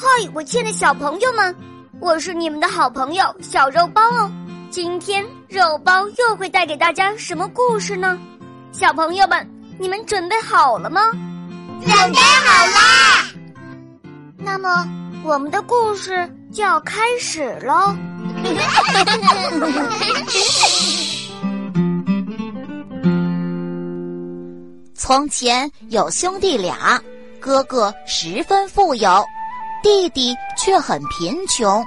嗨，我亲爱的小朋友们，我是你们的好朋友小肉包哦。今天肉包又会带给大家什么故事呢？小朋友们，你们准备好了吗？准备好啦！那么，我们的故事就要开始喽。从前有兄弟俩，哥哥十分富有，弟弟却很贫穷。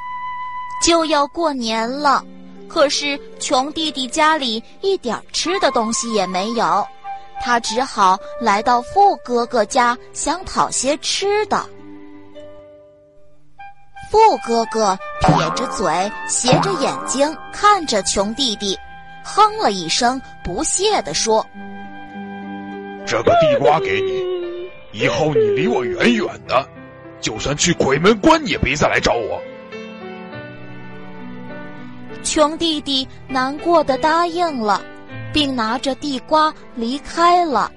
就要过年了。可是穷弟弟家里一点吃的东西也没有，他只好来到富哥哥家想讨些吃的。富哥哥撇着嘴，斜着眼睛看着穷弟弟，哼了一声，不屑地说：“这个地瓜给你，以后你离我远远的，就算去鬼门关也别再来找我。”穷弟弟难过的答应了，并拿着地瓜离开了。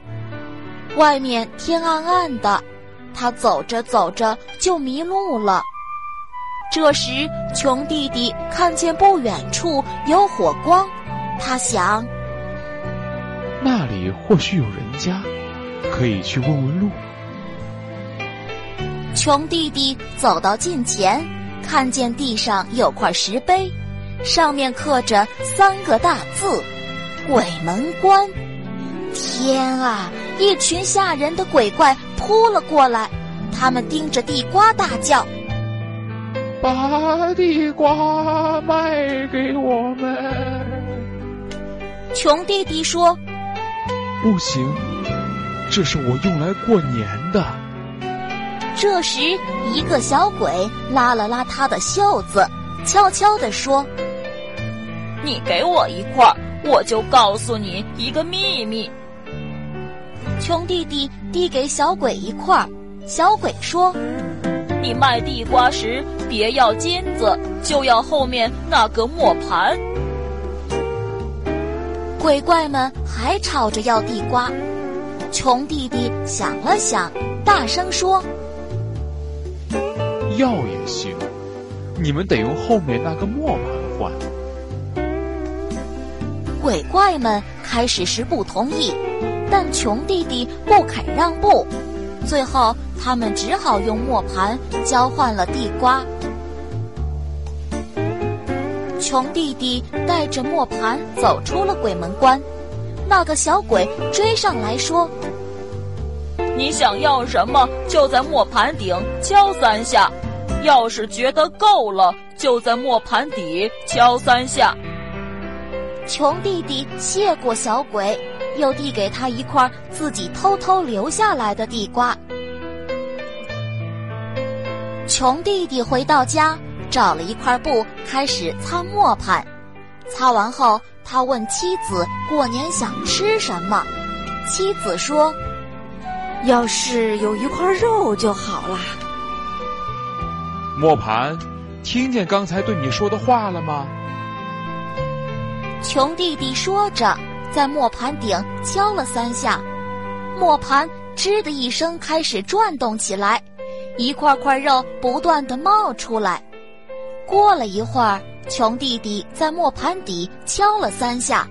外面天暗暗的，他走着走着就迷路了。这时，穷弟弟看见不远处有火光，他想：那里或许有人家，可以去问问路。穷弟弟走到近前，看见地上有块石碑。上面刻着三个大字“鬼门关”。天啊！一群吓人的鬼怪扑了过来，他们盯着地瓜大叫：“把地瓜卖给我们！”穷弟弟说：“不行，这是我用来过年的。”这时，一个小鬼拉了拉他的袖子，悄悄地说。你给我一块儿，我就告诉你一个秘密。穷弟弟递给小鬼一块儿，小鬼说：“你卖地瓜时别要金子，就要后面那个磨盘。”鬼怪们还吵着要地瓜，穷弟弟想了想，大声说：“要也行，你们得用后面那个磨盘换。”鬼怪们开始时不同意，但穷弟弟不肯让步，最后他们只好用磨盘交换了地瓜。穷弟弟带着磨盘走出了鬼门关，那个小鬼追上来说：“你想要什么，就在磨盘顶敲三下，要是觉得够了，就在磨盘底敲三下。”穷弟弟谢过小鬼，又递给他一块自己偷偷留下来的地瓜。穷弟弟回到家，找了一块布，开始擦磨盘。擦完后，他问妻子过年想吃什么。妻子说：“要是有一块肉就好啦。”磨盘，听见刚才对你说的话了吗？穷弟弟说着，在磨盘顶敲了三下，磨盘吱的一声开始转动起来，一块块肉不断的冒出来。过了一会儿，穷弟弟在磨盘底敲了三下，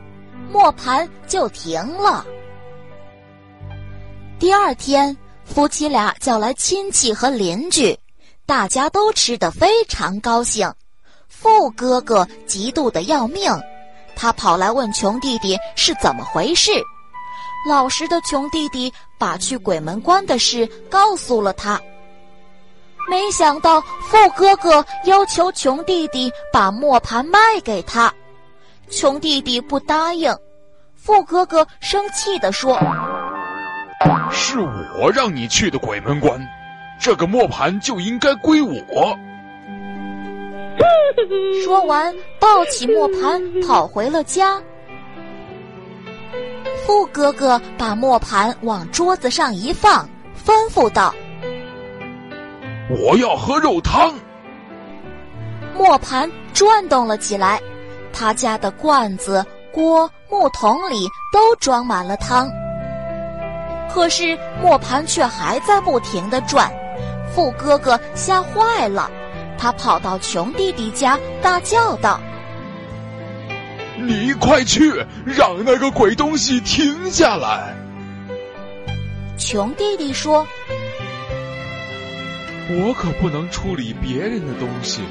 磨盘就停了。第二天，夫妻俩叫来亲戚和邻居，大家都吃得非常高兴。富哥哥嫉妒的要命。他跑来问穷弟弟是怎么回事，老实的穷弟弟把去鬼门关的事告诉了他。没想到富哥哥要求穷弟弟把磨盘卖给他，穷弟弟不答应。富哥哥生气地说：“是我让你去的鬼门关，这个磨盘就应该归我。”说完，抱起磨盘跑回了家。富哥哥把磨盘往桌子上一放，吩咐道：“我要喝肉汤。”磨盘转动了起来，他家的罐子、锅、木桶里都装满了汤。可是磨盘却还在不停的转。富哥哥吓坏了，他跑到穷弟弟家，大叫道：“你快去，让那个鬼东西停下来！”穷弟弟说：“我可不能处理别人的东西，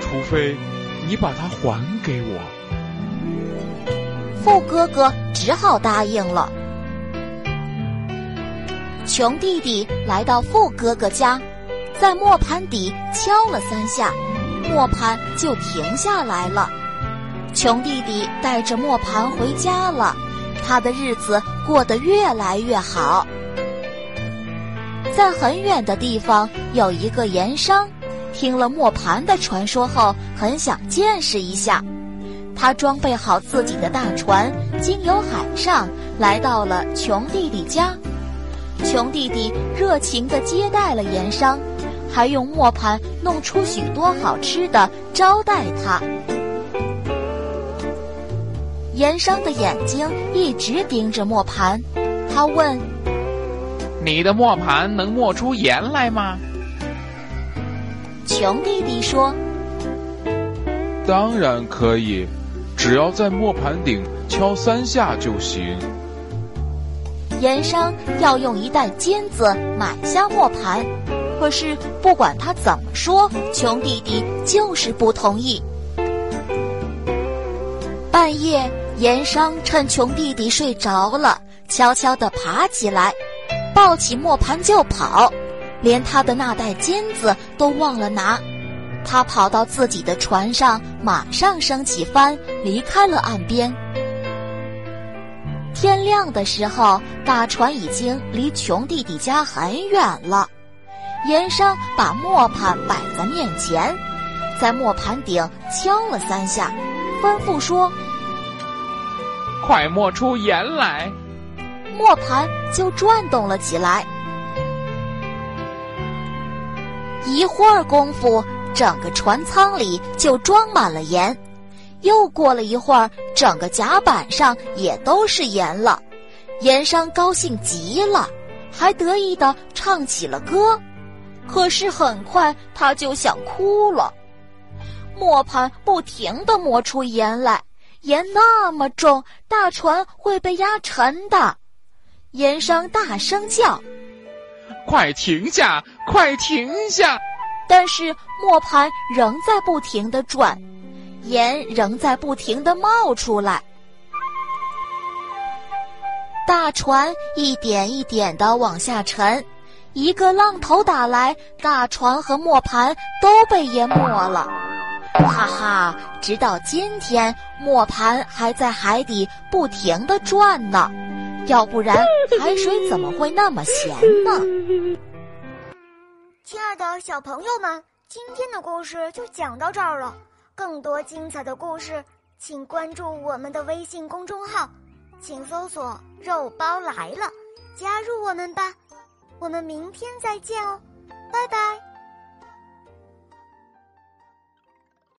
除非你把它还给我。”富哥哥只好答应了。穷弟弟来到富哥哥家，在磨盘底敲了三下，磨盘就停下来了。穷弟弟带着磨盘回家了，他的日子过得越来越好。在很远的地方有一个盐商，听了磨盘的传说后，很想见识一下。他装备好自己的大船，经由海上来到了穷弟弟家。穷弟弟热情地接待了盐商，还用磨盘弄出许多好吃的招待他。盐商的眼睛一直盯着磨盘，他问：“你的磨盘能磨出盐来吗？”穷弟弟说：“当然可以，只要在磨盘顶敲三下就行。”盐商要用一袋金子买下磨盘，可是不管他怎么说，穷弟弟就是不同意。半夜，盐商趁穷弟弟睡着了，悄悄地爬起来，抱起磨盘就跑，连他的那袋金子都忘了拿。他跑到自己的船上，马上升起帆，离开了岸边。天亮的时候，大船已经离穷弟弟家很远了。盐商把磨盘摆在面前，在磨盘顶敲了三下，吩咐说：“快磨出盐来！”磨盘就转动了起来。一会儿功夫，整个船舱里就装满了盐。又过了一会儿，整个甲板上也都是盐了。盐商高兴极了，还得意地唱起了歌。可是很快他就想哭了。磨盘不停地磨出盐来，盐那么重，大船会被压沉的。盐商大声叫：“快停下！快停下！”但是磨盘仍在不停地转。盐仍在不停地冒出来，大船一点一点地往下沉，一个浪头打来，大船和磨盘都被淹没了。哈哈！直到今天，磨盘还在海底不停地转呢，要不然海水怎么会那么咸呢？亲爱的小朋友们，今天的故事就讲到这儿了。更多精彩的故事，请关注我们的微信公众号，请搜索“肉包来了”，加入我们吧。我们明天再见哦，拜拜。